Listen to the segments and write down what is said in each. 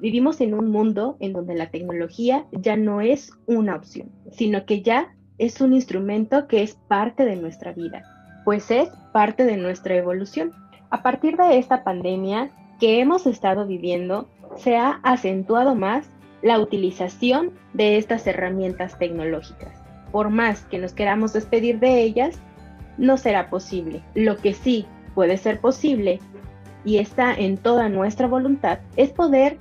Vivimos en un mundo en donde la tecnología ya no es una opción, sino que ya es un instrumento que es parte de nuestra vida, pues es parte de nuestra evolución. A partir de esta pandemia que hemos estado viviendo, se ha acentuado más la utilización de estas herramientas tecnológicas. Por más que nos queramos despedir de ellas, no será posible. Lo que sí puede ser posible y está en toda nuestra voluntad es poder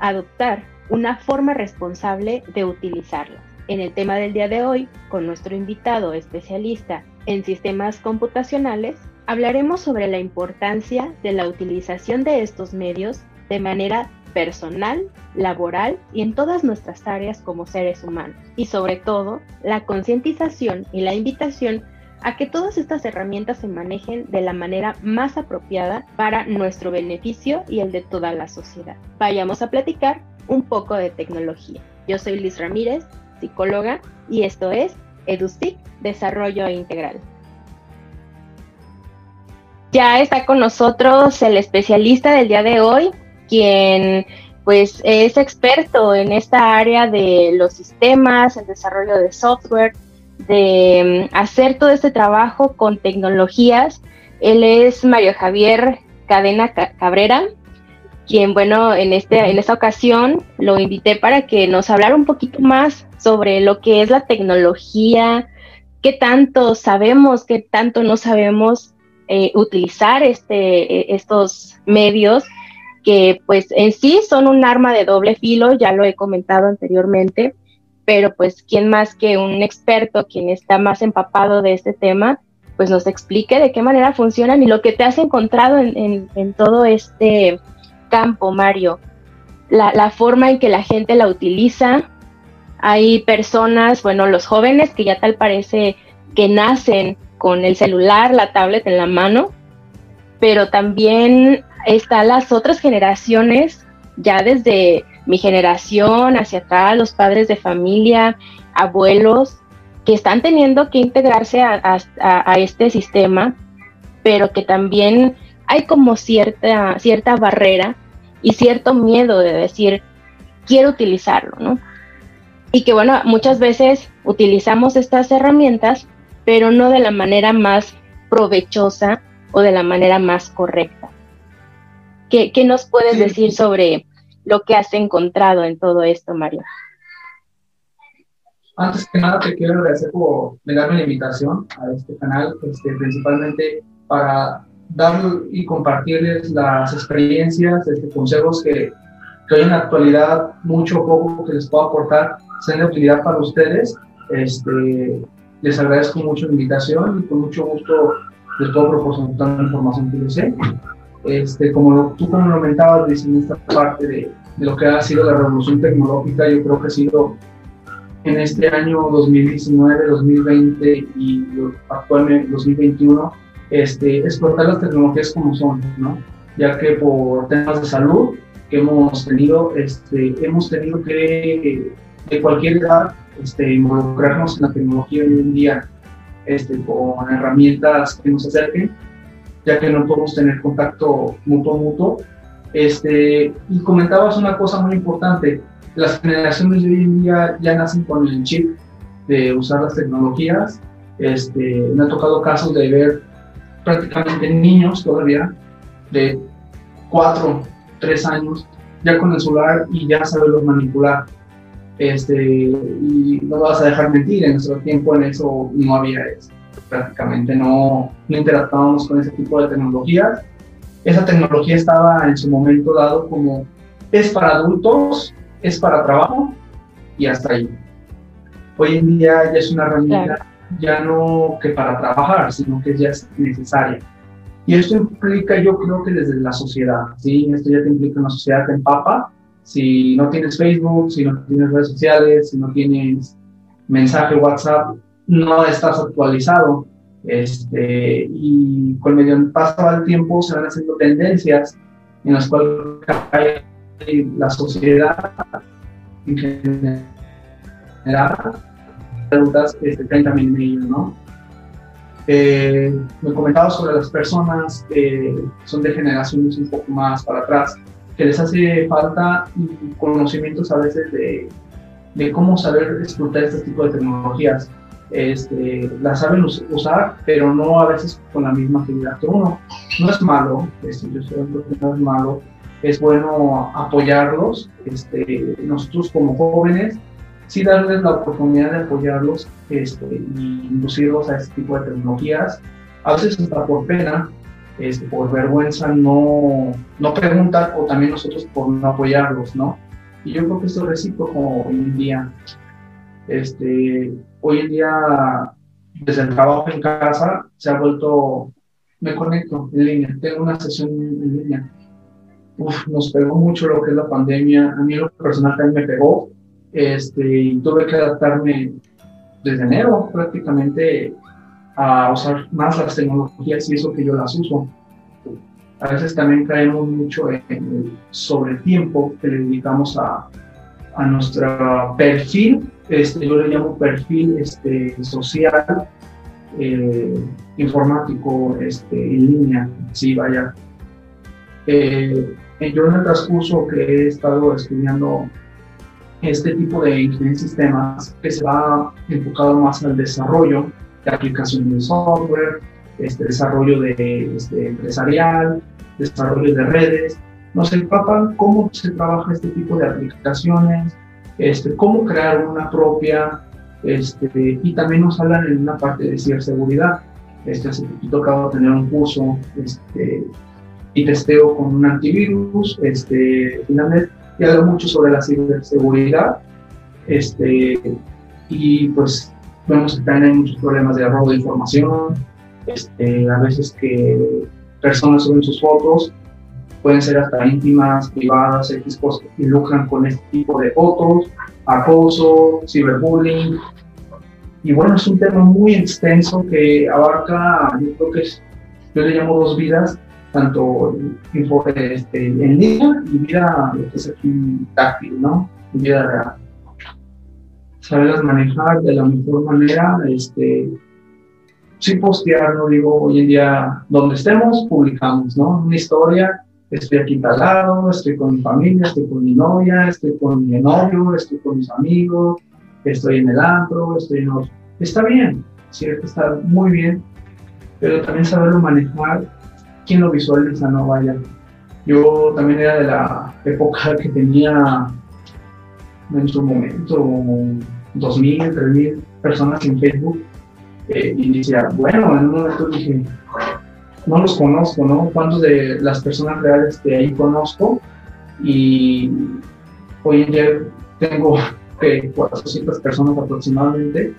adoptar una forma responsable de utilizarlas. En el tema del día de hoy, con nuestro invitado especialista en sistemas computacionales, hablaremos sobre la importancia de la utilización de estos medios de manera personal, laboral y en todas nuestras áreas como seres humanos. Y sobre todo, la concientización y la invitación a que todas estas herramientas se manejen de la manera más apropiada para nuestro beneficio y el de toda la sociedad. Vayamos a platicar un poco de tecnología. Yo soy Liz Ramírez, psicóloga, y esto es EduSIC, Desarrollo Integral. Ya está con nosotros el especialista del día de hoy, quien pues es experto en esta área de los sistemas, el desarrollo de software, de mm, hacer todo este trabajo con tecnologías. Él es Mario Javier Cadena Cabrera, quien, bueno, en, este, en esta ocasión lo invité para que nos hablara un poquito más sobre lo que es la tecnología, qué tanto sabemos, qué tanto no sabemos eh, utilizar este, e, estos medios que pues en sí son un arma de doble filo, ya lo he comentado anteriormente, pero pues quién más que un experto, quien está más empapado de este tema, pues nos explique de qué manera funcionan y lo que te has encontrado en, todo este campo, Mario. La, la, forma en que la gente la utiliza. Hay personas, bueno, los jóvenes que ya tal parece que nacen con el celular, la tablet en la mano, pero también están las otras generaciones, ya desde mi generación hacia acá, los padres de familia, abuelos, que están teniendo que integrarse a, este sistema, pero que también hay como cierta, cierta barrera y cierto miedo de decir, quiero utilizarlo, ¿no? Y que bueno, muchas veces utilizamos estas herramientas, pero no de la manera más provechosa o de la manera más correcta. ¿Qué, qué nos puedes decir sobre lo que has encontrado en todo esto, Mario. Antes que nada, te quiero agradecer por darme la invitación a este canal, este, principalmente para dar y compartirles las experiencias, este, consejos que, que hoy en la actualidad, mucho o poco que les puedo aportar, sean de utilidad para ustedes. Este, les agradezco mucho la invitación y con mucho gusto les puedo proporcionar la información que les sé. Este, como tú lo comentabas, en esta parte de, de, lo que ha sido la revolución tecnológica, yo creo que ha sido en este año 2019, 2020 y actualmente 2021, este, explotar las tecnologías como son, ¿no? ya que por temas de salud que hemos tenido, este, hemos tenido que de cualquier edad este, involucrarnos en la tecnología hoy en día este, con herramientas que nos acerquen ya que no podemos tener contacto mutuo mutuo. Este, y comentabas una cosa muy importante, las generaciones de hoy en día ya nacen con el chip de usar las tecnologías. Este, me ha tocado casos de ver prácticamente niños todavía de 4, 3 años ya con el celular y ya saberlos manipular. Este, y no vas a dejar mentir, en nuestro tiempo en eso no había eso prácticamente no, no interactuábamos con ese tipo de tecnologías. Esa tecnología estaba en su momento dado como es para adultos, es para trabajo y hasta ahí. Hoy en día ya es una herramienta ya no que para trabajar, sino que ya es necesaria. Y esto implica, yo creo que desde la sociedad, ¿sí? Esto ya te implica una sociedad que empapa. Si no tienes Facebook, si no tienes redes sociales, si no tienes mensaje WhatsApp, no estás actualizado. Este, y con el paso del tiempo se van haciendo tendencias en las cuales la sociedad en general preguntas este, también en ello, ¿no? Eh, me comentaba sobre las personas que son de generaciones un poco más para atrás, que les hace falta conocimientos a veces de, de cómo saber explotar este tipo de tecnologías. Este, las saben usar, pero no a veces con la misma agilidad que uno. No es malo, este, yo sé que no es malo, es bueno apoyarlos, este, nosotros como jóvenes, sí darles la oportunidad de apoyarlos este, y inducirlos a este tipo de tecnologías. A veces hasta por pena, este, por vergüenza no, no preguntan o también nosotros por no apoyarlos, ¿no? Y yo creo que esto es recíproco hoy en día. Este, hoy en día, desde el trabajo en casa, se ha vuelto, me conecto en línea, tengo una sesión en línea. Uf, nos pegó mucho lo que es la pandemia. A mí lo personal también me pegó. Este, y tuve que adaptarme desde enero prácticamente a usar más las tecnologías y eso que yo las uso. A veces también caemos mucho en el sobretiempo que le dedicamos a, a nuestro perfil, este, yo le llamo perfil este, social, eh, informático, este, en línea, sí, vaya. Eh, yo en el transcurso que he estado estudiando este tipo de ingeniería de sistemas, que se va enfocado más al desarrollo de aplicaciones de software, este desarrollo de, este, empresarial, desarrollo de redes. Nos empapan cómo se trabaja este tipo de aplicaciones, este, cómo crear una propia, este, y también nos hablan en una parte de ciberseguridad. Este, hace poquito acabo de tener un curso este, y testeo con un antivirus, este, finalmente, y hablo mucho sobre la ciberseguridad. Este, y pues vemos que también hay muchos problemas de robo de información, este, a veces que personas suben sus fotos, pueden ser hasta íntimas, privadas, X cosas lucran con este tipo de fotos, acoso, ciberbullying. Y bueno, es un tema muy extenso que abarca, yo creo que es, yo le llamo dos vidas, tanto este, en línea y vida, lo que es aquí táctil, ¿no? Vida real. Saberlas manejar de la mejor manera, este, sí postear, no digo, hoy en día, donde estemos, publicamos, ¿no? Una historia, estoy aquí lado, estoy con mi familia, estoy con mi novia, estoy con mi novio, estoy con mis amigos, estoy en el antro, estoy en otro. Está bien, cierto, está muy bien, pero también saberlo manejar, quién lo visualiza, no vaya. Yo también era de la época que tenía en su momento 2.000, 3.000 personas en Facebook eh, y decía, bueno, en un momento dije, no los conozco, ¿no? ¿Cuántos de las personas reales que ahí conozco? Y hoy en día tengo 400 personas aproximadamente,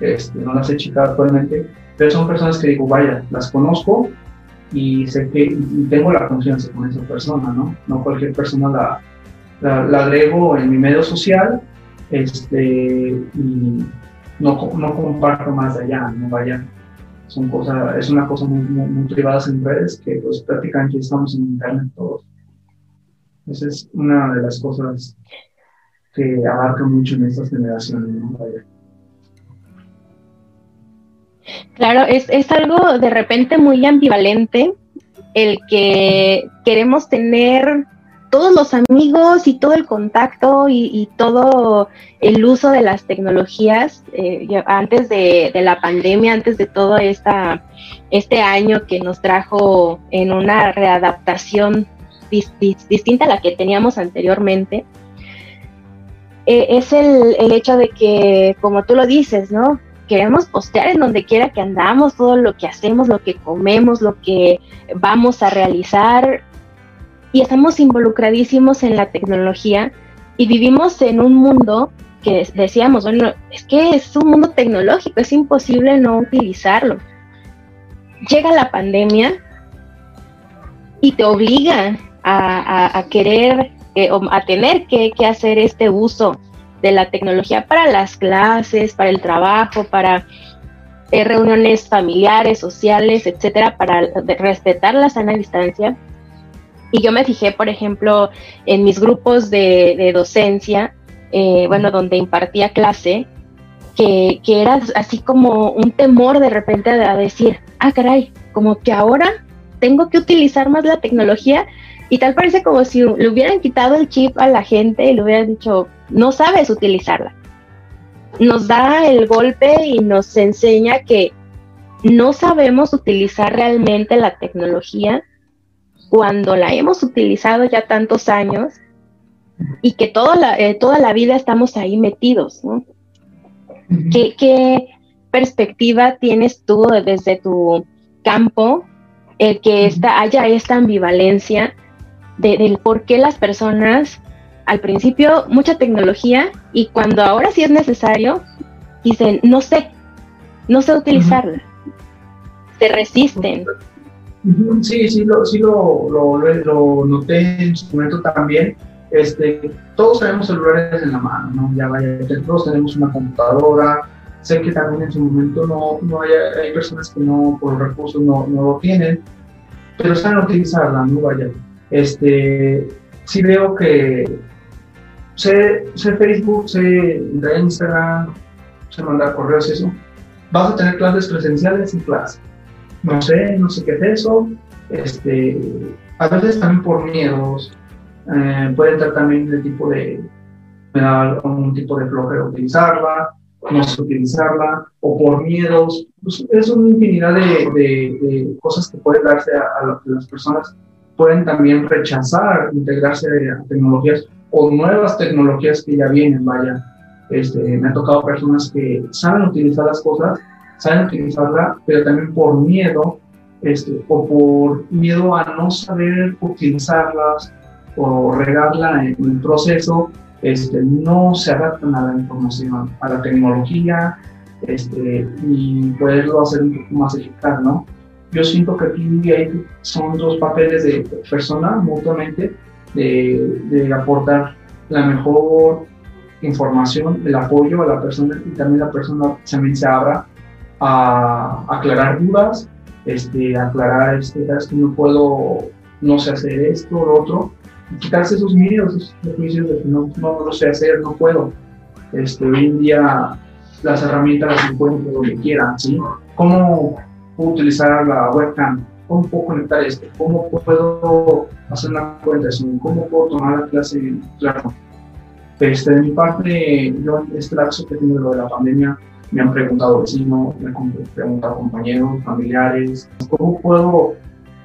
este, no las he checado actualmente, pero son personas que digo, vaya, las conozco y sé que tengo la confianza con esa persona, ¿no? No cualquier persona la, la, agrego en mi medio social este, y no, no comparto más allá, no vaya. Son cosas, es una cosa muy, muy, en redes que pues prácticamente estamos en internet todos. Esa es una de las cosas que abarca mucho en estas generaciones. Claro, es, es algo de repente muy ambivalente el que queremos tener todos los amigos y todo el contacto y, todo el uso de las tecnologías eh, antes de, la pandemia, antes de todo esta, este año que nos trajo en una readaptación distinta a la que teníamos anteriormente, eh, es el, el hecho de que, como tú lo dices, ¿no? queremos postear en donde quiera que andamos, todo lo que hacemos, lo que comemos, lo que vamos a realizar, y estamos involucradísimos en la tecnología y vivimos en un mundo que decíamos, bueno, es que es un mundo tecnológico, es imposible no utilizarlo. Llega la pandemia y te obliga a, querer eh, a tener que, hacer este uso de la tecnología para las clases, para el trabajo, para eh, reuniones familiares, sociales, etcétera, para respetar la sana distancia y yo me fijé, por ejemplo, en mis grupos de, docencia, eh, bueno, donde impartía clase, que, era así como un temor de repente a decir, ah, caray, como que ahora tengo que utilizar más la tecnología Y tal parece como si le hubieran quitado el chip a la gente y le hubieran dicho, no sabes utilizarla. Nos da el golpe y nos enseña que no sabemos utilizar realmente la tecnología cuando la hemos utilizado ya tantos años y que toda la, eh, toda la vida estamos ahí metidos. ¿Qué, perspectiva tienes tú desde tu campo el que haya esta ambivalencia de, del por qué las personas, al principio, mucha tecnología y cuando ahora sí es necesario, dicen, no sé, no sé utilizarla, se resisten. Sí, sí, lo, sí lo, lo, lo, noté en su momento también. Este, todos tenemos celulares en la mano, ¿no? Ya vaya, todos tenemos una computadora. Sé que también en su momento no, no hay, hay personas que no, por recursos no, no lo tienen, pero saben utilizarla, ¿no? Vaya, este, sí veo que sé, sé Facebook, sé Instagram, sé mandar correos y eso. Vas a tener clases presenciales y clases. No sé, no sé qué es eso. Este, a veces también por miedos. Eh, puede estar también de tipo de, me da un tipo de flojera utilizarla, no utilizarla, o por miedos. Pues, es una infinidad de, de, cosas que pueden darse a, a las personas pueden también rechazar integrarse a tecnologías o nuevas tecnologías que ya vienen, vaya. Este, me ha tocado personas que saben utilizar las cosas, saben utilizarla, pero también por miedo, este, o por miedo a no saber utilizarlas o regarla en el proceso, este, no se adaptan a la información, a la tecnología, este, y poderlo hacer un poco más eficaz, ¿no? yo siento que aquí son dos papeles de persona mutuamente, de, de, aportar la mejor información, el apoyo a la persona y también la persona también se abra a, aclarar dudas, este, aclarar, este, que no puedo, no sé hacer esto, lo otro, y quitarse esos miedos, esos prejuicios de que no, no, lo sé hacer, no puedo. Este, hoy en día las herramientas las encuentro donde quieran, ¿sí? ¿Cómo, puedo utilizar la webcam, cómo puedo conectar esto, cómo puedo hacer una presentación, cómo puedo tomar la clase claro. Este, de mi parte, yo este lapso que he tenido de la pandemia, me han preguntado vecinos, me han preguntado compañeros, familiares, cómo puedo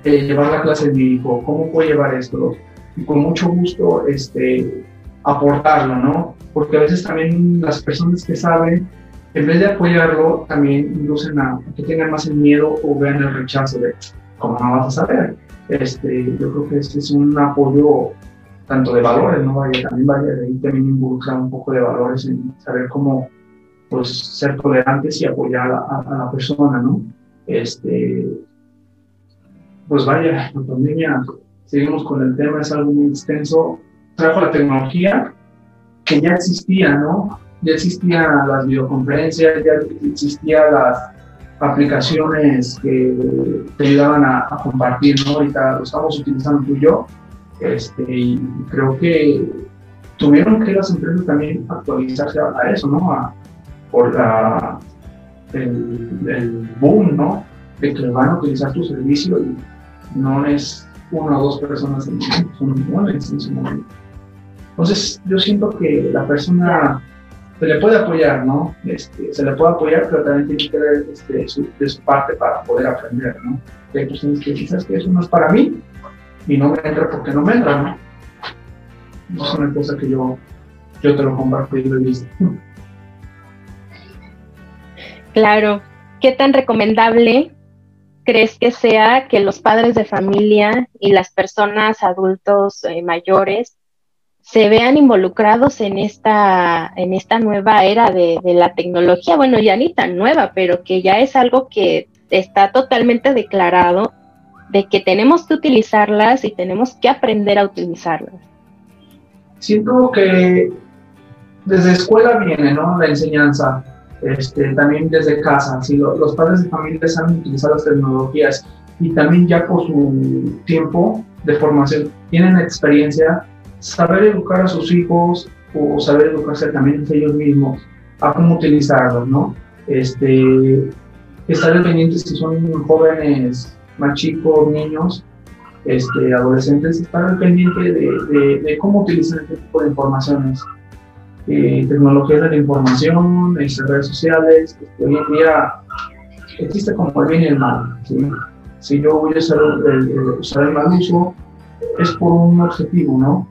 eh, llevar la clase de mi hijo, cómo puedo llevar esto, y con mucho gusto este, aportarlo, ¿no? Porque a veces también las personas que saben en vez de apoyarlo, también inducen a que tengan más el miedo o vean el rechazo de cómo no vas a saber. Este, yo creo que este es un apoyo tanto de valores, ¿no? También vaya, ahí también involucra un poco de valores en saber cómo pues, ser tolerantes y apoyar a, la persona, ¿no? Este, pues vaya, la pandemia, seguimos con el tema, es algo muy extenso. Trajo la tecnología que ya existía, ¿no? ya existían las videoconferencias, ya existían las aplicaciones que te ayudaban a, compartir, ¿no? Ahorita lo estamos utilizando tú y yo, este, y creo que tuvieron que las empresas también actualizarse a, eso, ¿no? Por la, el, boom, ¿no? De que van a utilizar tu servicio y no es una o dos personas en su momento. Entonces, yo siento que la persona se le puede apoyar, ¿no? Este, se le puede apoyar, pero también tiene que ver este, de su parte para poder aprender, ¿no? Hay personas que quizás que eso no es para mí y no me entra porque no me entra, ¿no? No es una cosa que yo, yo te lo comparto y lo he visto. Claro. ¿Qué tan recomendable crees que sea que los padres de familia y las personas adultos eh, mayores se vean involucrados en esta, en esta nueva era de, la tecnología, bueno, ya ni tan nueva, pero que ya es algo que está totalmente declarado de que tenemos que utilizarlas y tenemos que aprender a utilizarlas. Siento que desde escuela viene, ¿no? La enseñanza, este, también desde casa, si los padres de familia saben utilizar las tecnologías y también ya por su tiempo de formación tienen experiencia, saber educar a sus hijos o saber educarse también ellos mismos a cómo utilizarlos, ¿no? Este, estar pendientes si son jóvenes, más chicos, niños, este, adolescentes, estar pendiente de, de, cómo utilizar este tipo de informaciones. Eh, tecnologías de la información, este, redes sociales, este, hoy en día existe como el bien y el mal. Si yo voy a usar el, mal uso, es por un objetivo, ¿no?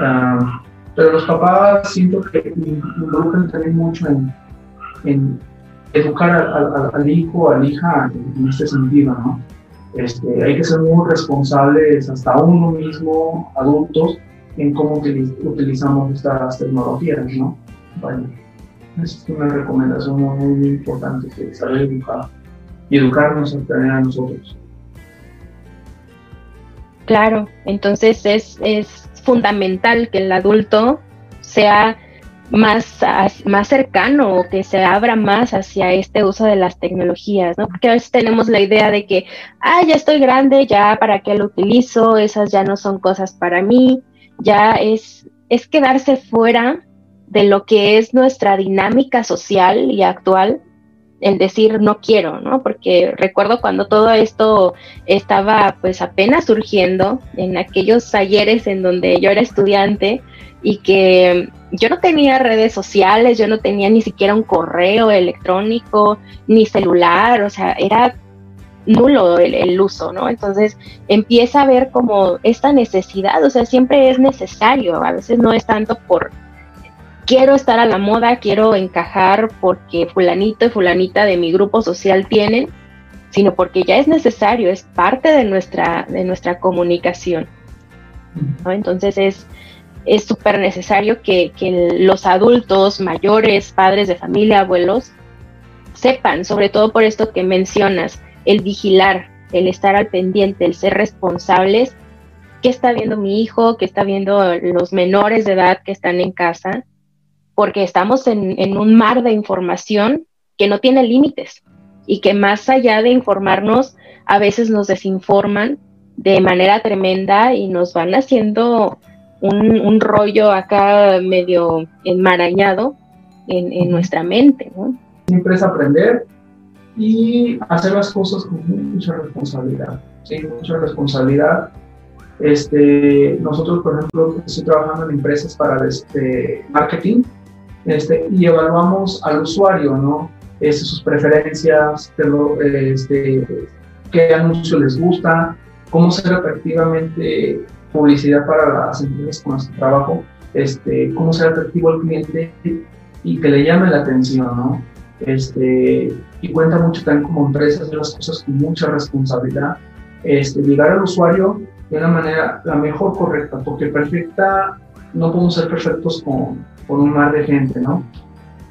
Ah, pero los papás siento que involucran también mucho en, en educar al, al, hijo, a la hija en este sentido, ¿no? Este, hay que ser muy responsables hasta uno mismo, adultos, en cómo utilizamos estas tecnologías, ¿no? Bueno, es una recomendación muy, importante, que saber educar y educarnos a nosotros. Claro, entonces es, es fundamental que el adulto sea más, más cercano o que se abra más hacia este uso de las tecnologías, ¿no? Porque a veces tenemos la idea de que, ah, ya estoy grande, ya para qué lo utilizo, esas ya no son cosas para mí, ya es, es quedarse fuera de lo que es nuestra dinámica social y actual, el decir no quiero, ¿no? Porque recuerdo cuando todo esto estaba pues apenas surgiendo en aquellos talleres en donde yo era estudiante y que yo no tenía redes sociales, yo no tenía ni siquiera un correo electrónico, ni celular, o sea, era nulo el, uso, ¿no? Entonces empieza a ver como esta necesidad, o sea, siempre es necesario, a veces no es tanto por quiero estar a la moda, quiero encajar porque fulanito y fulanita de mi grupo social tienen, sino porque ya es necesario, es parte de nuestra, de nuestra comunicación. ¿no? Entonces es, es súper necesario que, los adultos mayores, padres de familia, abuelos, sepan, sobre todo por esto que mencionas, el vigilar, el estar al pendiente, el ser responsables, qué está viendo mi hijo, qué está viendo los menores de edad que están en casa, porque estamos en, en un mar de información que no tiene límites y que más allá de informarnos, a veces nos desinforman de manera tremenda y nos van haciendo un, rollo acá medio enmarañado en, nuestra mente. ¿no? Siempre es aprender y hacer las cosas con mucha responsabilidad. Sí, mucha responsabilidad. Este, nosotros, por ejemplo, estoy trabajando en empresas para este, marketing este, y evaluamos al usuario, ¿no? Este, sus preferencias, este, qué anuncio les gusta, cómo ser efectivamente publicidad para las empresas con que trabajo, este, cómo ser atractivo al cliente y que le llame la atención, ¿no? Este, y cuenta mucho también como empresa hacer las cosas con mucha responsabilidad, este, llegar al usuario de una manera la mejor correcta, porque perfecta, no podemos ser perfectos con, con un mar de gente, ¿no?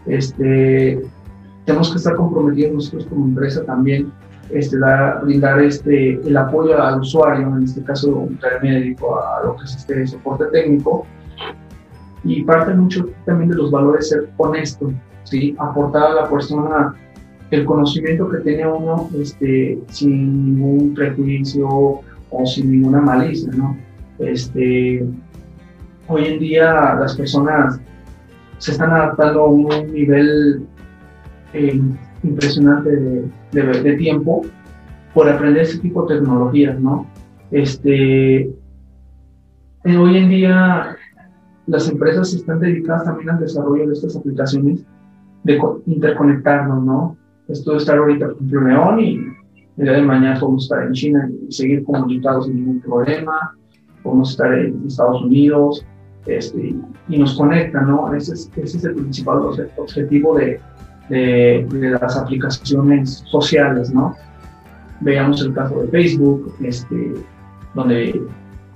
Este, tenemos que estar comprometidos nosotros como empresa también este, brindar este, el apoyo al usuario, en este caso un médico, a lo que es este soporte técnico. Y parte mucho también de los valores ser honesto, ¿sí? aportar a la persona el conocimiento que tiene uno este, sin ningún prejuicio o sin ninguna malicia. ¿no? Este, hoy en día las personas se están adaptando a un nivel eh, impresionante de, de, tiempo por aprender ese tipo de tecnologías, ¿no? Este, eh, hoy en día las empresas están dedicadas también al desarrollo de estas aplicaciones de interconectarnos, ¿no? Esto de estar ahorita, por ejemplo, León y el día de mañana podemos estar en China y seguir comunicados sin ningún problema, podemos estar en Estados Unidos este, y nos conecta, ¿no? Ese es, ese es el principal objetivo de, de, las aplicaciones sociales, ¿no? Veamos el caso de Facebook, este, donde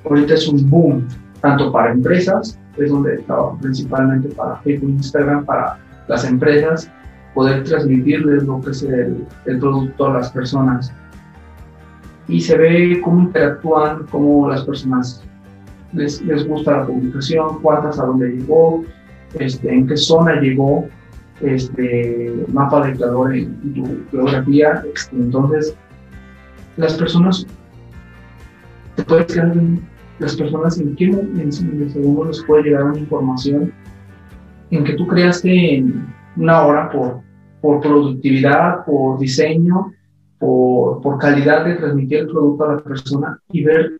ahorita es un boom, tanto para empresas, es donde trabajo principalmente para Facebook, Instagram, para las empresas, poder transmitirles lo que es el, el producto a las personas. Y se ve cómo interactúan, cómo las personas les, les gusta la publicación, cuántas a dónde llegó, este, en qué zona llegó, este mapa de calor en, tu geografía. Este, entonces, las personas, te puedes quedar las personas en qué en, segundo les puede llegar una información en que tú creaste una hora por, por productividad, por diseño, por, por calidad de transmitir el producto a la persona y ver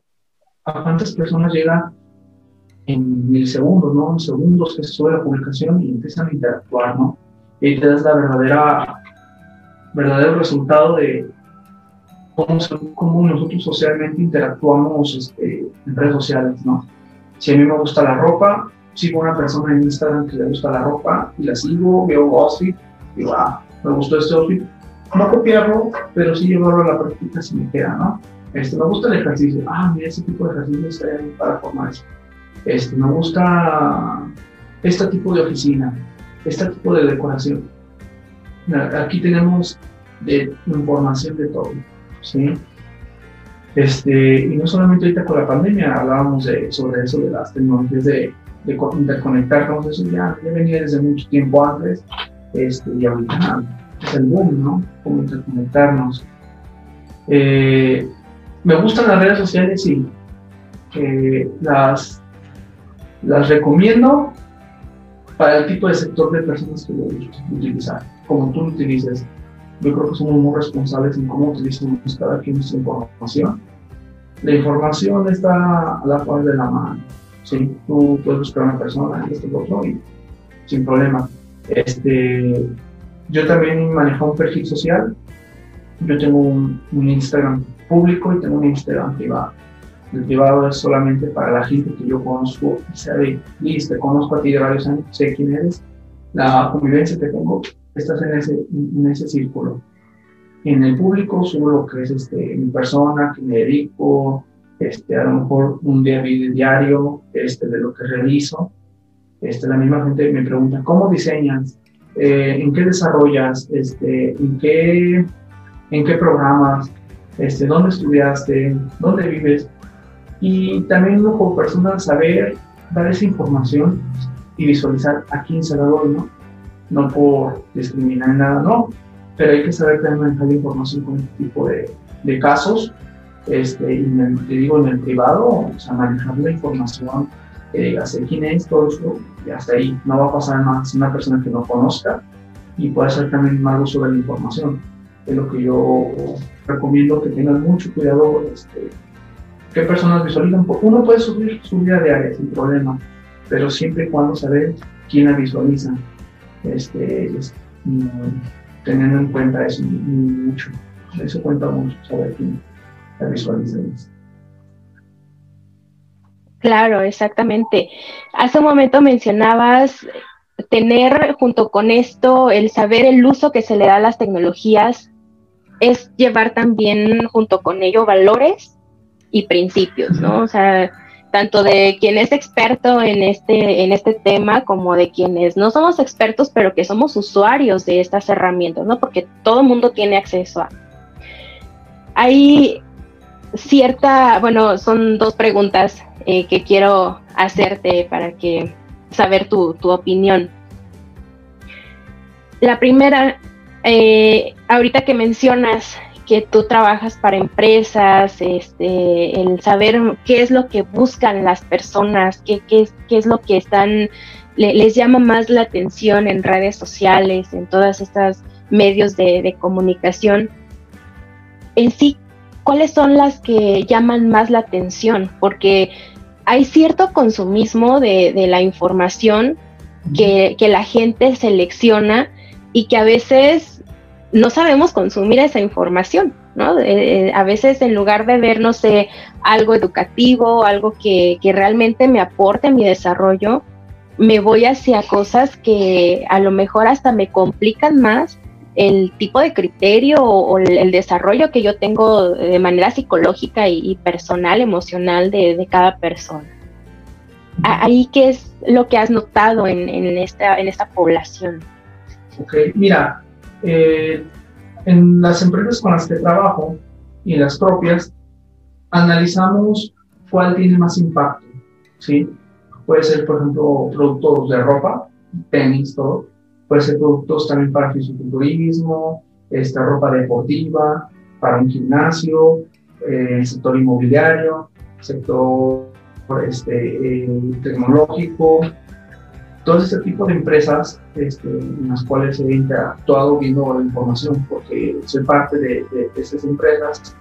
a cuántas personas llega en milisegundos, ¿no? En segundos que se sube la publicación y empiezan a interactuar, ¿no? Y te das la verdadera, verdadero resultado de cómo, cómo nosotros socialmente interactuamos este, en redes sociales, ¿no? Si a mí me gusta la ropa, sigo una persona en Instagram que le gusta la ropa y la sigo, veo outfit, digo, ah, me gustó este outfit. No copiarlo, pero sí llevarlo a la práctica si me queda, ¿no? Este, me gusta el ejercicio, ah, mira, ese tipo de ejercicio está bien para formar eso. Este, me gusta este tipo de oficina, este tipo de decoración. Aquí tenemos información de todo, ¿sí? Este, y no solamente ahorita con la pandemia hablábamos de, sobre eso de las tecnologías de, de interconectarnos, eso ya, ya, venía desde mucho tiempo antes, este, y ahorita es el boom, ¿no? Cómo interconectarnos. Eh, me gustan las redes sociales y eh, las, las recomiendo para el tipo de sector de personas que lo utilizar, como tú lo utilices. Yo creo que somos muy responsables en cómo utilizamos cada quien nuestra información. La información está a la par de la mano. ¿Sí? Tú puedes buscar una persona y este otro y sin problema. Este, yo también manejo un perfil social. Yo tengo un, un Instagram público y tengo un Instagram privado. El privado es solamente para la gente que yo conozco y sabe, listo, te conozco a ti de varios años, sé quién eres, la convivencia que tengo, estás en ese, en ese círculo. En el público subo lo que es este, mi persona, que me dedico, este, a lo mejor un día diario este, de lo que realizo. Este, la misma gente me pregunta, ¿cómo diseñas? Eh, ¿En qué desarrollas? Este, ¿en, qué, ¿En qué programas? Este, ¿Dónde estudiaste? ¿Dónde vives? Y también como persona saber dar esa información y visualizar a quién se la doy, ¿no? No por discriminar nada, no, pero hay que saber también manejar la información con este tipo de, de casos. Este, y te digo, en el privado, o sea, manejar la información, que diga, sé quién es, todo eso, y hasta ahí no va a pasar más una persona que no conozca y puede ser también malo sobre la información. Es lo que yo recomiendo que tengan mucho cuidado este, qué personas visualizan. Uno puede subir su vida diaria sin problema, pero siempre y cuando saber quién la visualiza. Este, teniendo en cuenta eso mucho. Eso cuenta mucho, saber quién Claro, exactamente. Hace un momento mencionabas tener junto con esto el saber el uso que se le da a las tecnologías es llevar también junto con ello valores y principios, ¿no? O sea, tanto de quien es experto en este, en este tema como de quienes no somos expertos, pero que somos usuarios de estas herramientas, ¿no? Porque todo el mundo tiene acceso a. cierta, bueno, son dos preguntas eh, que quiero hacerte para que saber tu, tu opinión. La primera, eh, ahorita que mencionas que tú trabajas para empresas, este, el saber qué es lo que buscan las personas, qué, qué, qué es lo que están, les llama más la atención en redes sociales, en todas estas medios de, de comunicación. En sí, ¿cuáles son las que llaman más la atención? Porque hay cierto consumismo de, de la información que, que la gente selecciona y que a veces no sabemos consumir esa información, ¿no? Eh, a veces en lugar de ver, no sé, algo educativo, algo que, que, realmente me aporte a mi desarrollo, me voy hacia cosas que a lo mejor hasta me complican más el tipo de criterio o, el, desarrollo que yo tengo de manera psicológica y, personal, emocional de, cada persona. Ahí, ¿qué es lo que has notado en, en, esta, en esta población? Ok, mira, eh, en las empresas con las que trabajo y las propias, analizamos cuál tiene más impacto, ¿sí? Puede ser, por ejemplo, productos de ropa, tenis, todo. Puede ser productos también para fisiculturismo, esta ropa deportiva, para un gimnasio, eh, sector inmobiliario, sector este, eh, tecnológico, todo este tipo de empresas este, en las cuales he interactuado viendo la información, porque soy parte de, de, esas empresas.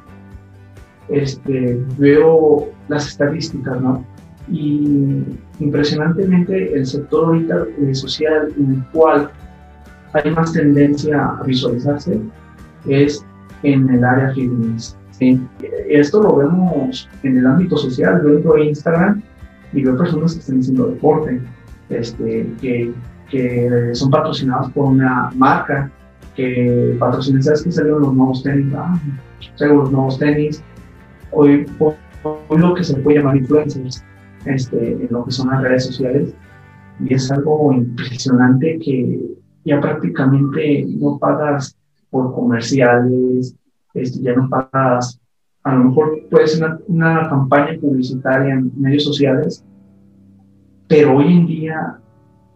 este, veo las estadísticas, ¿no? Y impresionantemente el sector ahorita eh, social en el cual hay más tendencia a visualizarse es en el área fitness. ¿sí? Esto lo vemos en el ámbito social, yo entro a Instagram y veo personas que están haciendo deporte, este, que, que son patrocinadas por una marca, que patrocinan, ¿sabes que salieron los nuevos tenis? Ah, los nuevos tenis. Hoy, hoy, lo que se puede llamar influencers, este, en lo que son las redes sociales, y es algo impresionante que ya prácticamente no pagas por comerciales, este, ya no pagas, a lo mejor puede ser una, una campaña publicitaria en medios sociales, pero hoy en día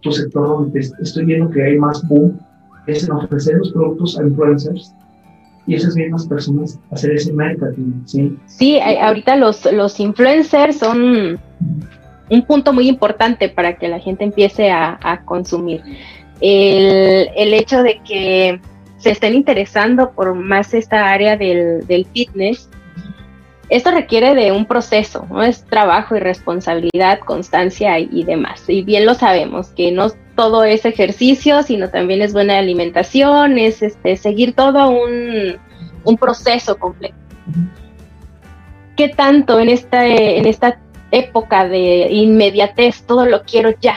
tu sector donde estoy viendo que hay más boom es en ofrecer los productos a influencers y esas mismas personas hacer ese marketing, ¿sí? Sí, ahorita los, los influencers son un punto muy importante para que la gente empiece a, consumir. El, el, hecho de que se estén interesando por más esta área del, del fitness esto requiere de un proceso, ¿no? Es trabajo y responsabilidad, constancia y, demás. Y bien lo sabemos, que no todo es ejercicio, sino también es buena alimentación, es este, seguir todo un, un proceso completo. ¿Qué tanto en esta, en esta época de inmediatez, todo lo quiero ya?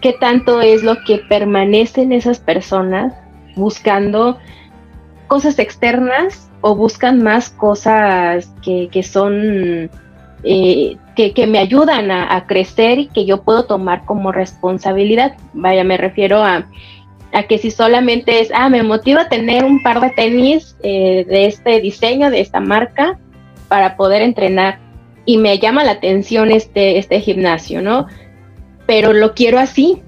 ¿Qué tanto es lo que permanecen esas personas buscando cosas externas o buscan más cosas que, que son, eh, que, que, me ayudan a, crecer y que yo puedo tomar como responsabilidad. Vaya, me refiero a, a que si solamente es, ah, me motiva tener un par de tenis eh, de este diseño, de esta marca, para poder entrenar. Y me llama la atención este, este gimnasio, ¿no? Pero lo quiero así.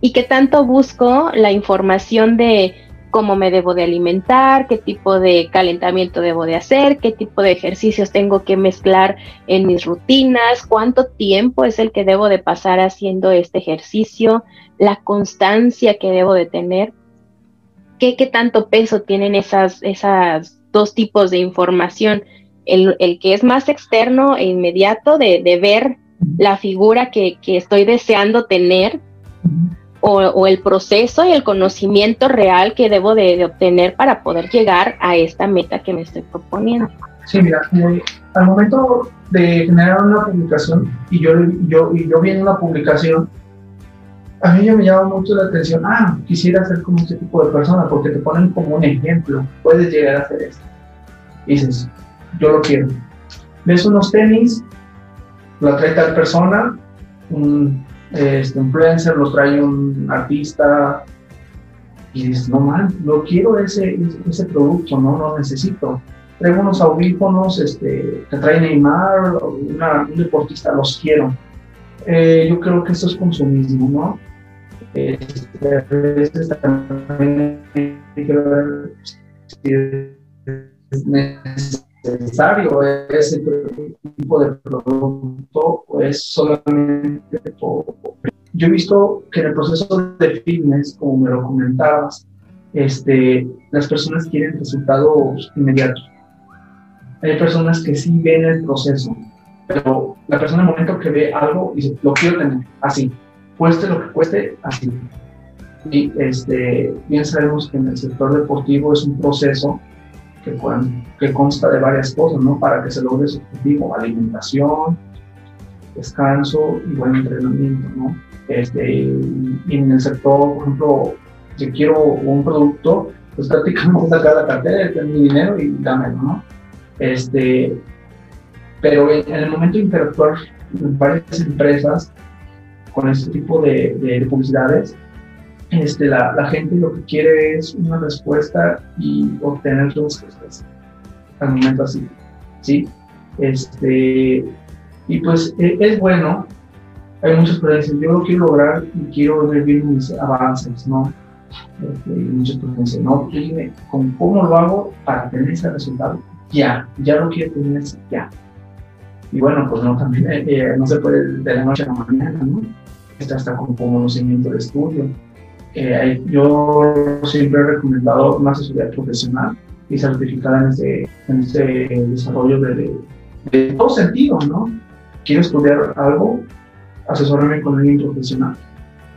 Y que tanto busco la información de, cómo me debo de alimentar, qué tipo de calentamiento debo de hacer, qué tipo de ejercicios tengo que mezclar en mis rutinas, cuánto tiempo es el que debo de pasar haciendo este ejercicio, la constancia que debo de tener, qué, qué tanto peso tienen esas, esas dos tipos de información, el, el que es más externo e inmediato de, de ver la figura que, que estoy deseando tener o, el proceso y el conocimiento real que debo de, obtener para poder llegar a esta meta que me estoy proponiendo. Sí, mira, al momento de generar una publicación y yo, yo, y yo viendo una publicación, a mí me llama mucho la atención, ah, quisiera ser como este tipo de persona, porque te ponen como un ejemplo, puedes llegar a hacer esto. Y dices, yo lo quiero. Ves unos tenis, lo trae tal persona, un este influencer, lo trae un artista y dices, no man, no quiero ese, ese producto, no lo necesito. Traigo unos audífonos, este, trae Neymar, un deportista, los quiero. Eh, yo creo que esto es consumismo, ¿no? Este, a veces también es necesario ese tipo de producto es solamente Yo he visto que en el proceso de fitness, como me lo comentabas, este, las personas quieren resultados inmediatos. Hay personas que sí ven el proceso, pero la persona en el momento que ve algo dice, lo quiero tener así, cueste lo que cueste, así. Y este, bien sabemos que en el sector deportivo es un proceso que, que consta de varias cosas, ¿no? Para que se logre su objetivo, alimentación, descanso y buen entrenamiento, ¿no? Este, y en el sector, por ejemplo, si quiero un producto, pues prácticamente sacar la cartera, tener mi dinero y dámelo, ¿no? Este, pero en, el momento de interactuar varias empresas con este tipo de, de publicidades, este, la, la, gente lo que quiere es una respuesta y obtener respuestas al momento así, ¿sí? Este, y pues e, es bueno, hay muchas personas yo lo quiero lograr y quiero ver mis avances, ¿no? Este, y muchas personas dicen, no, dime, ¿cómo lo hago para tener ese resultado? Ya, ya lo quiero tener así, ya. Y bueno, pues no, también eh, no se puede de la noche a la mañana, ¿no? Está hasta con conocimiento de estudio yo siempre he recomendado una asesoría profesional y certificada en ese, en ese desarrollo de, de, todo sentido, ¿no? Quiero estudiar algo, asesorarme con alguien profesional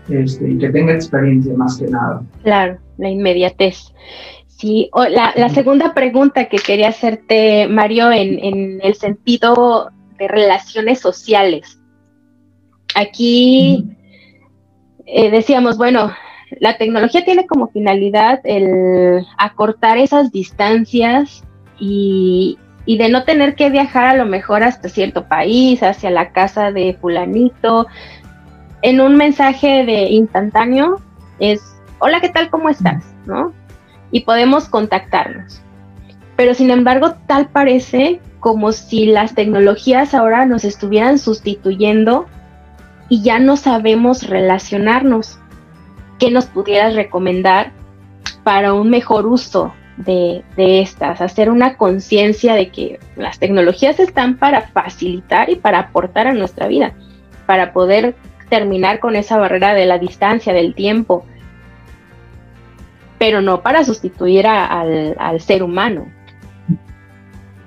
este, y que tenga experiencia más que nada. Claro, la inmediatez. Sí, la, la segunda pregunta que quería hacerte, Mario, en, en el sentido de relaciones sociales. Aquí eh, decíamos, bueno, la tecnología tiene como finalidad el acortar esas distancias y, de no tener que viajar a lo mejor hasta cierto país, hacia la casa de fulanito. En un mensaje de instantáneo es, hola, ¿qué tal? ¿Cómo estás? ¿No? Y podemos contactarnos. Pero sin embargo, tal parece como si las tecnologías ahora nos estuvieran sustituyendo y ya no sabemos relacionarnos. ¿Qué nos pudieras recomendar para un mejor uso de, estas? Hacer una conciencia de que las tecnologías están para facilitar y para aportar a nuestra vida, para poder terminar con esa barrera de la distancia, del tiempo, pero no para sustituir al, ser humano.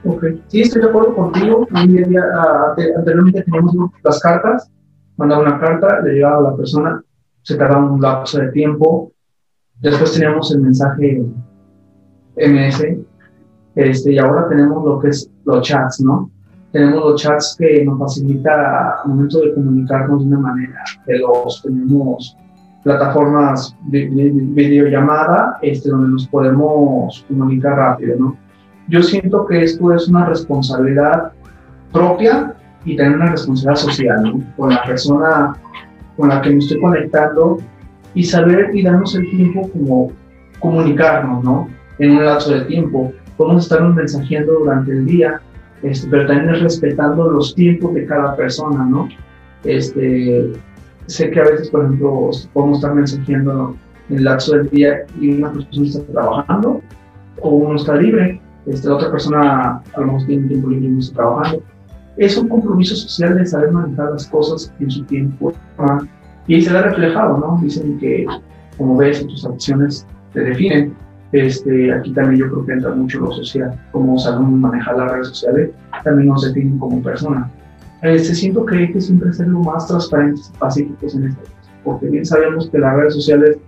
Ok, sí, estoy de acuerdo contigo. Anteriormente teníamos las cartas, mandaba una carta, le llegaba a la persona, se tardaba un lapso de tiempo. Después teníamos el mensaje MS, este, y ahora tenemos lo que es los chats, ¿no? Tenemos los chats que nos facilita al momento de comunicarnos de una manera. Tenemos plataformas de, videollamada este, donde nos podemos comunicar rápido, ¿no? Yo siento que esto es una responsabilidad propia y también una responsabilidad social, ¿no? Con la persona con la que me estoy conectando y saber y darnos el tiempo como comunicarnos, ¿no? En un lapso de tiempo. Podemos estarnos mensajeando durante el día, este, pero también respetando los tiempos de cada persona, ¿no? Este, sé que a veces, por ejemplo, podemos estar mensajeando en el lapso del día y una persona está trabajando o uno está libre, este, la otra persona a lo mejor tiene tiempo libre y no está trabajando es un compromiso social de saber manejar las cosas en su tiempo. Y se ha reflejado, ¿no? Dicen que, como ves, tus acciones te definen. Este, aquí también yo creo que entra mucho lo social, cómo sabemos manejar las redes sociales, también nos definen como persona. Este, siento que hay que siempre ser lo más transparentes y pacíficos en esto, porque bien sabemos que las redes sociales,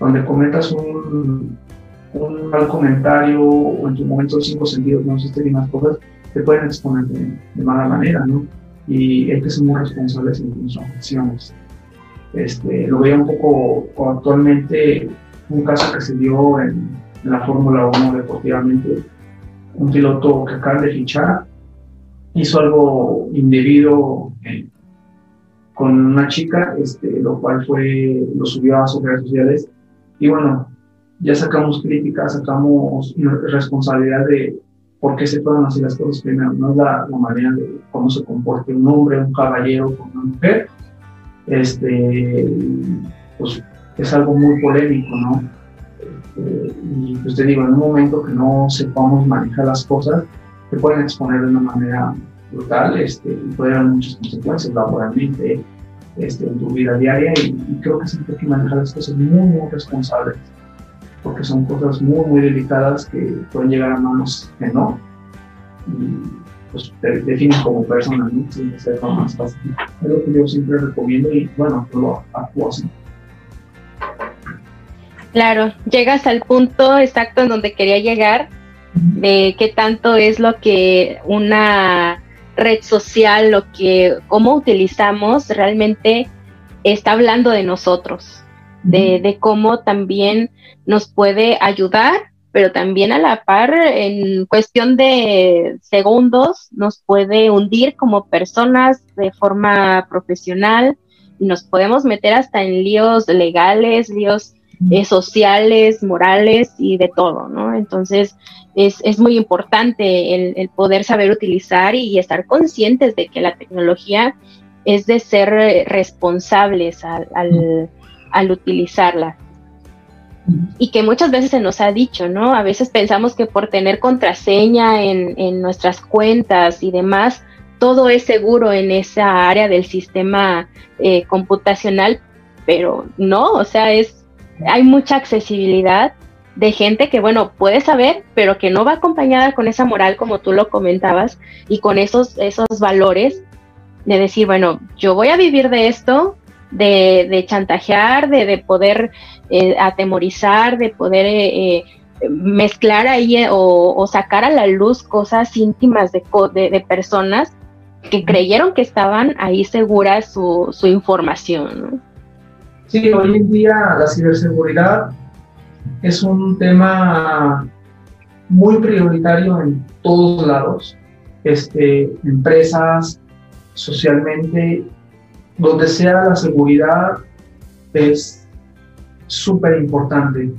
donde comentas un, un mal comentario o en tu momento de cinco sentidos no sé bien las cosas, se pueden exponer de, mala manera, ¿no? Y hay que ser muy responsables en nuestras acciones. Este, lo veía un poco actualmente, un caso que se dio en, la Fórmula 1 deportivamente, un piloto que acaba de fichar hizo algo indebido eh, con una chica, este, lo cual fue, lo subió a sus redes sociales y bueno, ya sacamos críticas, sacamos responsabilidad de, por qué se pueden hacer las cosas primero, no es la, manera de cómo se comporte un hombre, un caballero con una mujer, este, pues es algo muy polémico, ¿no? Este, y pues te digo, en un momento que no sepamos manejar las cosas, se pueden exponer de una manera brutal este, y puede haber muchas consecuencias laboralmente este, en tu vida diaria y, creo que siempre hay que manejar las cosas muy, muy responsables porque son cosas muy, muy delicadas que pueden llegar a manos no. Y pues te definen como persona, ¿no? Sin ser más fácil. Es lo que yo siempre recomiendo y bueno, lo actúo así. Claro, llegas al punto exacto en donde quería llegar, de qué tanto es lo que una red social, lo que, cómo utilizamos, realmente está hablando de nosotros de, cómo también nos puede ayudar, pero también a la par, en cuestión de segundos, nos puede hundir como personas de forma profesional y nos podemos meter hasta en líos legales, líos eh, sociales, morales y de todo, ¿no? Entonces, es, es muy importante el, poder saber utilizar y, estar conscientes de que la tecnología es de ser responsables al al utilizarla. Y que muchas veces se nos ha dicho, ¿no? A veces pensamos que por tener contraseña en, nuestras cuentas y demás, todo es seguro en esa área del sistema eh, computacional, pero no, o sea, es, hay mucha accesibilidad de gente que, bueno, puede saber, pero que no va acompañada con esa moral, como tú lo comentabas, y con esos, esos valores de decir, bueno, yo voy a vivir de esto, de, de chantajear, de, de poder eh, atemorizar, de poder eh, eh, mezclar ahí o, sacar a la luz cosas íntimas de, de, personas que creyeron que estaban ahí seguras su, su información. Sí, hoy en día la ciberseguridad es un tema muy prioritario en todos lados, este, empresas, socialmente, donde sea la seguridad es súper importante.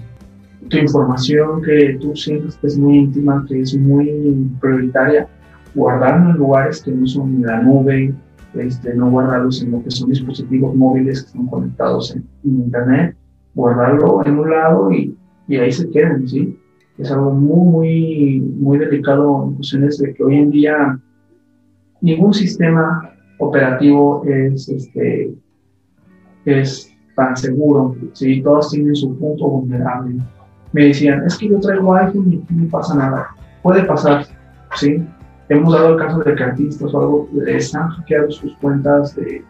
Tu información que tú sientes que es muy íntima, que es muy prioritaria, guardarlo en lugares que no son en la nube, este, no guardarlos en lo que son dispositivos móviles que están conectados en, Internet, guardarlo en un lado y, y, ahí se quedan, ¿sí? Es algo muy, muy, muy delicado en cuestiones de que hoy en día ningún sistema operativo es, este, es tan seguro, ¿sí? Todos tienen su punto vulnerable. Me decían, es que yo traigo iPhone y no pasa nada. Puede pasar, ¿sí? Hemos dado el caso de que artistas o algo les han hackeado sus cuentas de,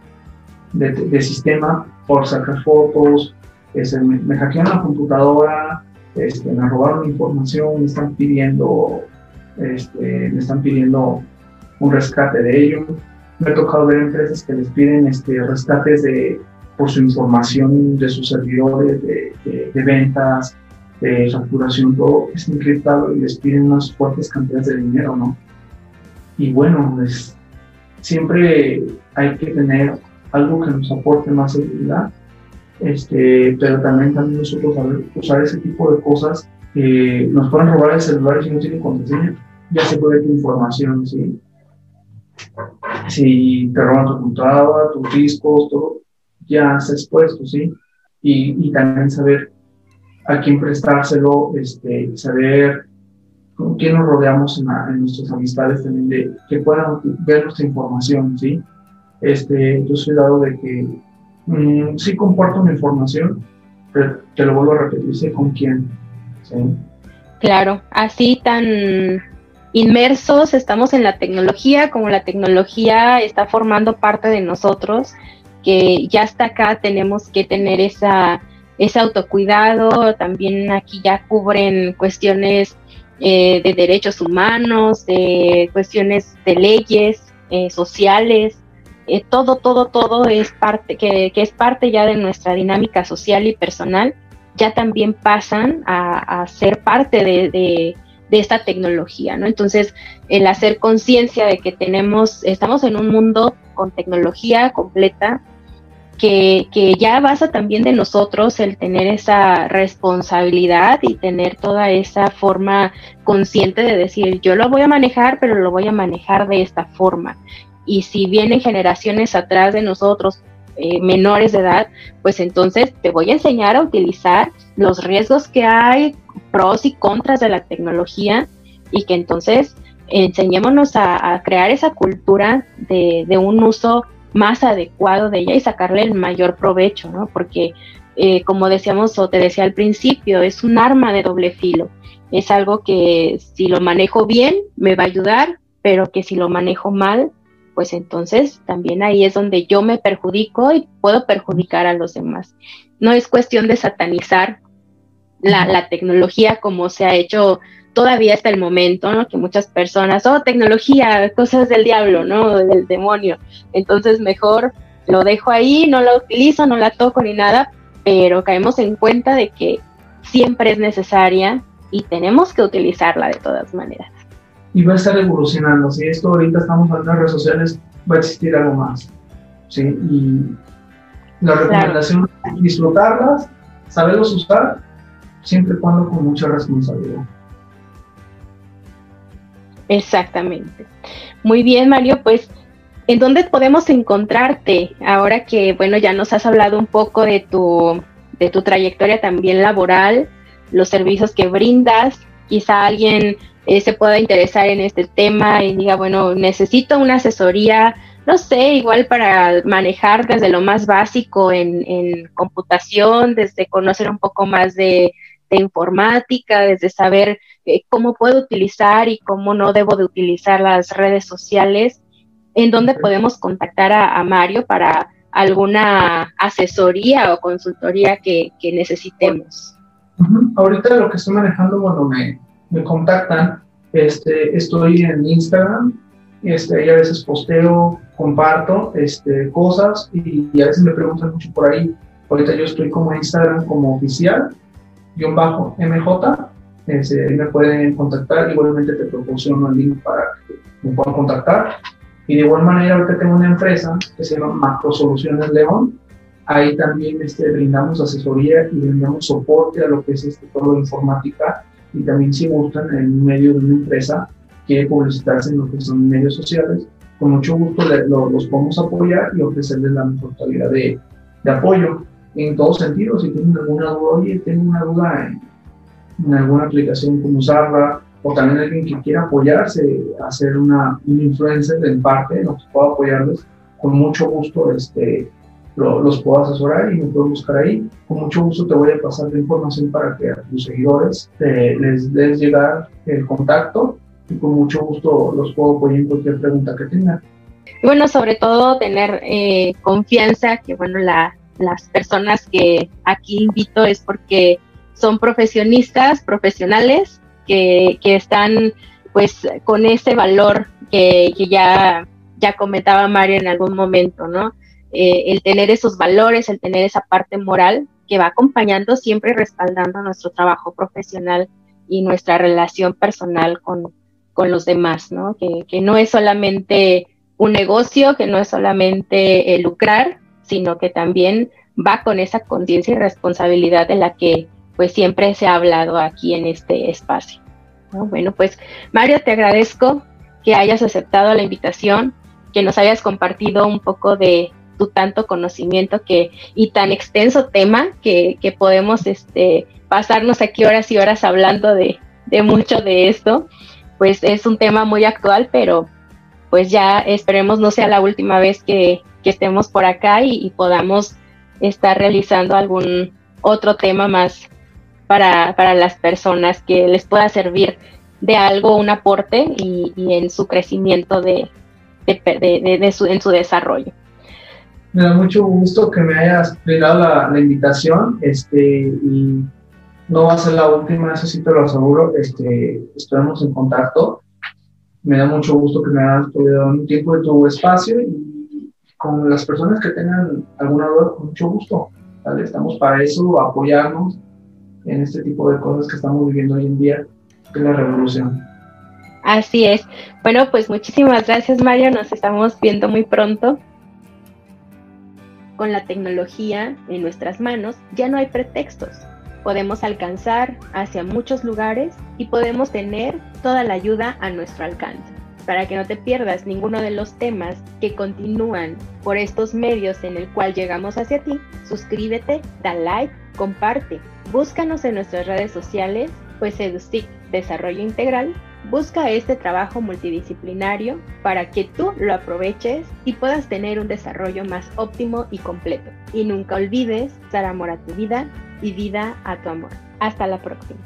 de, sistema por sacar fotos, este, me, me, hackearon la computadora, este, me robaron información, me están pidiendo, este, me están pidiendo un rescate de ello. Me ha tocado ver empresas que les piden este, rescates de, por su información de sus servidores, de, ventas, de facturación, todo es encriptado y les piden unas fuertes cantidades de dinero, ¿no? Y bueno, pues siempre hay que tener algo que nos aporte más seguridad, este, pero también, también nosotros saber usar ese tipo de cosas que nos pueden robar el celular si no tiene contraseña, ya se puede tu información, ¿sí? Si te roban tu computadora, tus discos, todo, ya está expuesto, ¿sí? Y, y también saber a quién prestárselo, este, saber con quién nos rodeamos en, nuestras amistades también, de que puedan ver nuestra información, ¿sí? Este, yo soy dado de que mm, sí comparto mi información, pero te lo vuelvo a repetir, sé con quién, ¿sí? Claro, así tan inmersos estamos en la tecnología, como la tecnología está formando parte de nosotros, que ya hasta acá tenemos que tener esa, ese autocuidado, también aquí ya cubren cuestiones eh, de derechos humanos, de cuestiones de leyes eh, sociales, eh, todo, todo, todo es parte, que, es parte ya de nuestra dinámica social y personal, ya también pasan a, ser parte de, de, esta tecnología, ¿no? Entonces, el hacer conciencia de que tenemos, estamos en un mundo con tecnología completa, que, que, ya basa también de nosotros el tener esa responsabilidad y tener toda esa forma consciente de decir, yo lo voy a manejar, pero lo voy a manejar de esta forma. Y si vienen generaciones atrás de nosotros, eh, menores de edad, pues entonces te voy a enseñar a utilizar los riesgos que hay, pros y contras de la tecnología y que entonces enseñémonos a, a crear esa cultura de, un uso más adecuado de ella y sacarle el mayor provecho, ¿no? Porque, eh, como decíamos o te decía al principio, es un arma de doble filo. Es algo que si lo manejo bien me va a ayudar, pero que si lo manejo mal, pues entonces también ahí es donde yo me perjudico y puedo perjudicar a los demás. No es cuestión de satanizar la, la tecnología como se ha hecho todavía hasta el momento, ¿no? Que muchas personas, oh, tecnología, cosas del diablo, ¿no? Del demonio. Entonces mejor lo dejo ahí, no la utilizo, no la toco ni nada, pero caemos en cuenta de que siempre es necesaria y tenemos que utilizarla de todas maneras. Y va a estar evolucionando, si esto ahorita estamos hablando de redes sociales, va a existir algo más, ¿sí? Y la recomendación es disfrutarlas, saberlos usar, siempre y cuando con mucha responsabilidad. Exactamente. Muy bien, Mario, pues, ¿en dónde podemos encontrarte ahora que, bueno, ya nos has hablado un poco de tu, de tu trayectoria también laboral, los servicios que brindas? Quizá alguien eh, se pueda interesar en este tema y diga, bueno, necesito una asesoría, no sé, igual para manejar desde lo más básico en, en computación, desde conocer un poco más de informática, desde saber eh, cómo puedo utilizar y cómo no debo de utilizar las redes sociales, en dónde podemos contactar a, Mario para alguna asesoría o consultoría que, necesitemos. Ahorita lo que estoy manejando, cuando me, me contactan, este, estoy en Instagram, este, y a veces posteo, comparto este, cosas y, a veces me preguntan mucho por ahí. Ahorita yo estoy como Instagram como oficial, MJ, este, me pueden contactar, igualmente te proporciono el link para que me puedan contactar. Y de igual manera, ahorita tengo una empresa que se llama Macro Soluciones León. Ahí también este, brindamos asesoría y brindamos soporte a lo que es este, todo lo informática. Y también si gustan en medio de una empresa, quiere publicitarse en lo que son medios sociales, con mucho gusto los podemos apoyar y ofrecerles la mejor calidad de, de, apoyo en todos sentidos. Si tienen alguna duda, oye, tengo una duda en, en alguna aplicación, cómo usarla, o también alguien que quiera apoyarse, hacer una, un influencer en parte, nos puedo apoyarles, con mucho gusto este, los puedo asesorar y me puedo buscar ahí. Con mucho gusto te voy a pasar la información para que a tus seguidores les des llegar el contacto y con mucho gusto los puedo apoyar en cualquier pregunta que tengan. Y bueno, sobre todo tener eh, confianza, que bueno, la, las personas que aquí invito es porque son profesionistas, profesionales, que, que están pues con ese valor que, ya, ya comentaba Mario en algún momento, ¿no? Eh, el tener esos valores, el tener esa parte moral que va acompañando siempre respaldando nuestro trabajo profesional y nuestra relación personal con, con los demás, ¿no? Que, que, no es solamente un negocio, que no es solamente lucrar, sino que también va con esa conciencia y responsabilidad de la que pues siempre se ha hablado aquí en este espacio. Bueno, pues Mario, te agradezco que hayas aceptado la invitación, que nos hayas compartido un poco de tu tanto conocimiento que, y tan extenso tema que, que podemos este, pasarnos aquí horas y horas hablando de, de mucho de esto pues es un tema muy actual, pero pues ya esperemos no sea la última vez que, estemos por acá y, podamos estar realizando algún otro tema más para, para, las personas que les pueda servir de algo, un aporte y, en su crecimiento de, de, su, en su desarrollo. Me da mucho gusto que me hayas brindado la, la invitación este, y no va a ser la última, eso sí te lo aseguro. Este, estaremos en contacto. Me da mucho gusto que me hayas podido un tiempo de tu espacio y con las personas que tengan alguna duda, con mucho gusto. Estamos para eso, apoyarnos en este tipo de cosas que estamos viviendo hoy en día, que es la revolución. Así es. Bueno, pues muchísimas gracias Mario, nos estamos viendo muy pronto. Con la tecnología en nuestras manos ya no hay pretextos podemos alcanzar hacia muchos lugares y podemos tener toda la ayuda a nuestro alcance. Para que no te pierdas ninguno de los temas que continúan por estos medios en el cual llegamos hacia ti, suscríbete, da like, comparte, búscanos en nuestras redes sociales, pues EduSIC Desarrollo Integral Busca este trabajo multidisciplinario para que tú lo aproveches y puedas tener un desarrollo más óptimo y completo. Y nunca olvides dar amor a tu vida y vida a tu amor. Hasta la próxima.